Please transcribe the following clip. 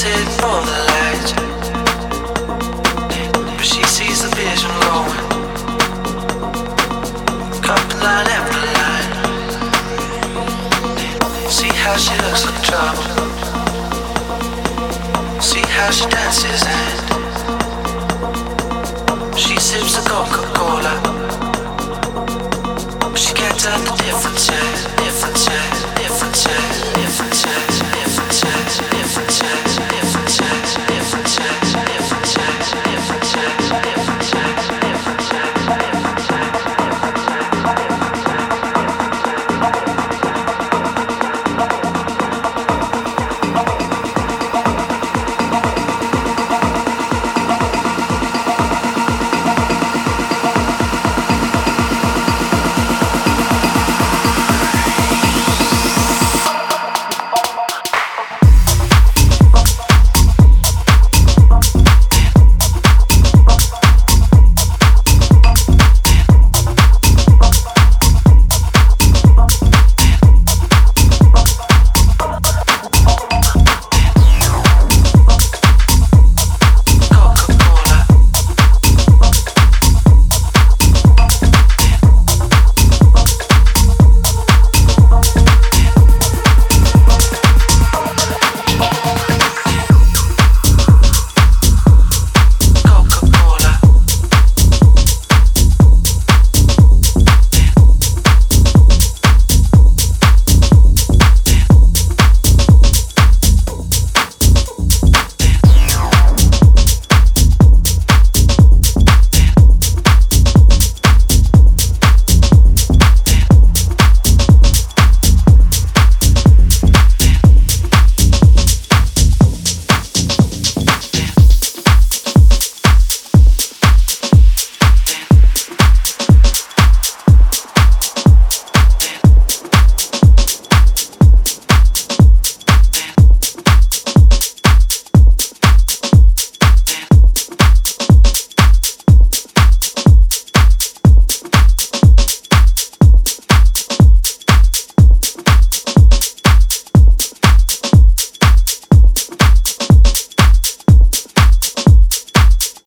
For the light, but she sees the vision glowing. Couple line after line. See how she looks like trouble. See how she dances and she sips a Coca-Cola. She can't tell the difference.